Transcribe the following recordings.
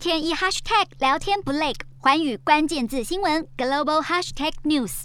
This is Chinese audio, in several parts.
天一 hashtag 聊天不累，寰宇关键字新闻 global hashtag news。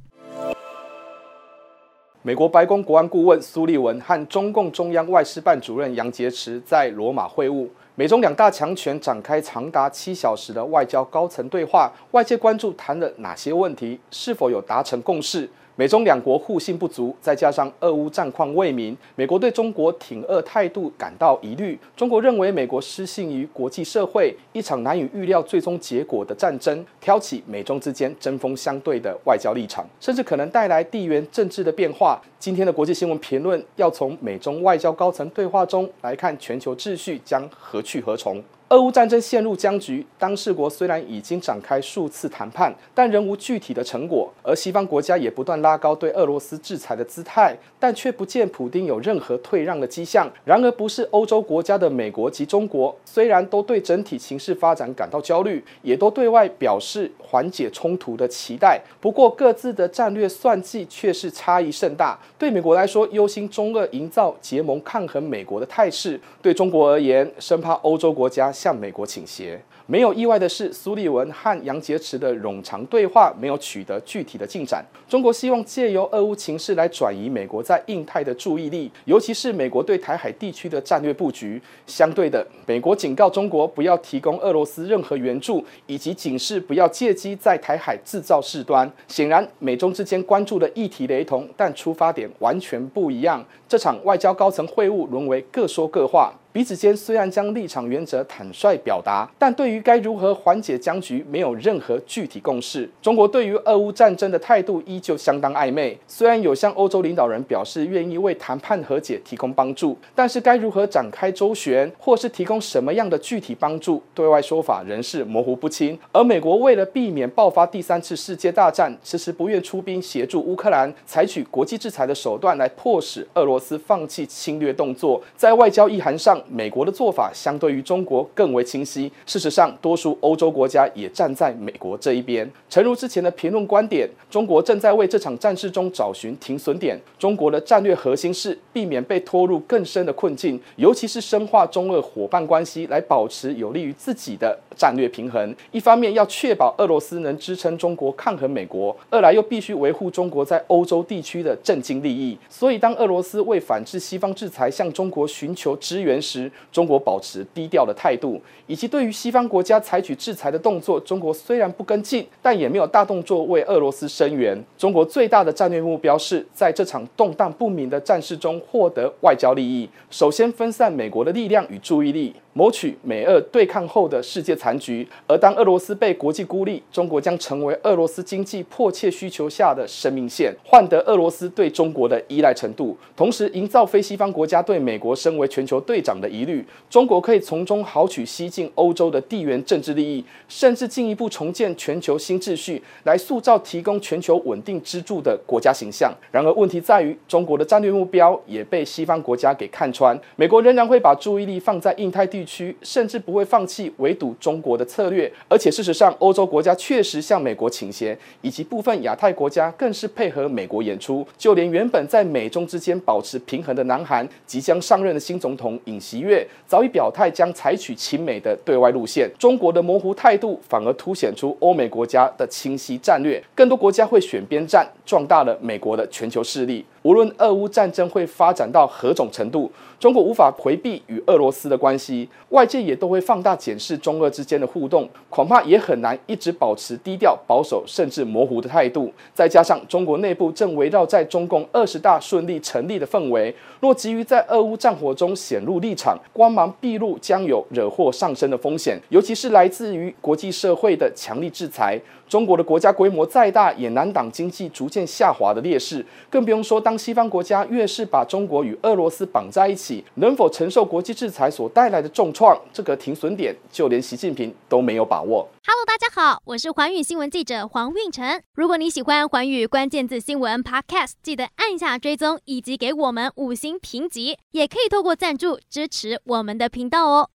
美国白宫国安顾问苏利文和中共中央外事办主任杨洁篪在罗马会晤，美中两大强权展开长达七小时的外交高层对话，外界关注谈了哪些问题，是否有达成共识？美中两国互信不足，再加上俄乌战况未明，美国对中国挺俄态度感到疑虑。中国认为美国失信于国际社会，一场难以预料最终结果的战争，挑起美中之间针锋相对的外交立场，甚至可能带来地缘政治的变化。今天的国际新闻评论要从美中外交高层对话中来看全球秩序将何去何从。俄乌战争陷入僵局，当事国虽然已经展开数次谈判，但仍无具体的成果。而西方国家也不断拉高对俄罗斯制裁的姿态，但却不见普丁有任何退让的迹象。然而，不是欧洲国家的美国及中国，虽然都对整体形势发展感到焦虑，也都对外表示缓解冲突的期待。不过，各自的战略算计却是差异甚大。对美国来说，忧心中俄营造结盟抗衡美国的态势；对中国而言，生怕欧洲国家。向美国倾斜。没有意外的是，苏利文和杨洁篪的冗长对话没有取得具体的进展。中国希望借由俄乌情势来转移美国在印太的注意力，尤其是美国对台海地区的战略布局。相对的，美国警告中国不要提供俄罗斯任何援助，以及警示不要借机在台海制造事端。显然，美中之间关注的议题雷同，但出发点完全不一样。这场外交高层会晤沦为各说各话，彼此间虽然将立场原则坦率表达，但对于该如何缓解僵局，没有任何具体共识。中国对于俄乌战争的态度依旧相当暧昧。虽然有向欧洲领导人表示愿意为谈判和解提供帮助，但是该如何展开周旋，或是提供什么样的具体帮助，对外说法仍是模糊不清。而美国为了避免爆发第三次世界大战，迟迟不愿出兵协助乌克兰，采取国际制裁的手段来迫使俄罗斯放弃侵略动作。在外交意涵上，美国的做法相对于中国更为清晰。事实上，多数欧洲国家也站在美国这一边。诚如之前的评论观点，中国正在为这场战事中找寻停损点。中国的战略核心是避免被拖入更深的困境，尤其是深化中俄伙伴关系，来保持有利于自己的战略平衡。一方面要确保俄罗斯能支撑中国抗衡美国，二来又必须维护中国在欧洲地区的政经利益。所以，当俄罗斯为反制西方制裁向中国寻求支援时，中国保持低调的态度，以及对于西方国家采取制裁的动作，中国虽然不跟进，但也没有大动作为俄罗斯声援。中国最大的战略目标是在这场动荡不明的战事中获得外交利益，首先分散美国的力量与注意力。谋取美俄对抗后的世界残局，而当俄罗斯被国际孤立，中国将成为俄罗斯经济迫切需求下的生命线，换得俄罗斯对中国的依赖程度，同时营造非西方国家对美国身为全球队长的疑虑。中国可以从中豪取西进欧洲的地缘政治利益，甚至进一步重建全球新秩序，来塑造提供全球稳定支柱的国家形象。然而，问题在于中国的战略目标也被西方国家给看穿，美国仍然会把注意力放在印太地区甚至不会放弃围堵中国的策略，而且事实上，欧洲国家确实向美国倾斜，以及部分亚太国家更是配合美国演出。就连原本在美中之间保持平衡的南韩，即将上任的新总统尹锡悦早已表态将采取亲美的对外路线。中国的模糊态度反而凸显出欧美国家的清晰战略，更多国家会选边站，壮大了美国的全球势力。无论俄乌战争会发展到何种程度，中国无法回避与俄罗斯的关系，外界也都会放大检视中俄之间的互动，恐怕也很难一直保持低调、保守甚至模糊的态度。再加上中国内部正围绕在中共二十大顺利成立的氛围，若急于在俄乌战火中显露立场，光芒毕露，将有惹祸上身的风险。尤其是来自于国际社会的强力制裁，中国的国家规模再大，也难挡经济逐渐下滑的劣势。更不用说当西方国家越是把中国与俄罗斯绑在一起，能否承受国际制裁所带来的重创？这个停损点，就连习近平都没有把握。Hello，大家好，我是寰宇新闻记者黄运成。如果你喜欢寰宇关键字新闻 Podcast，记得按下追踪以及给我们五星评级，也可以透过赞助支持我们的频道哦。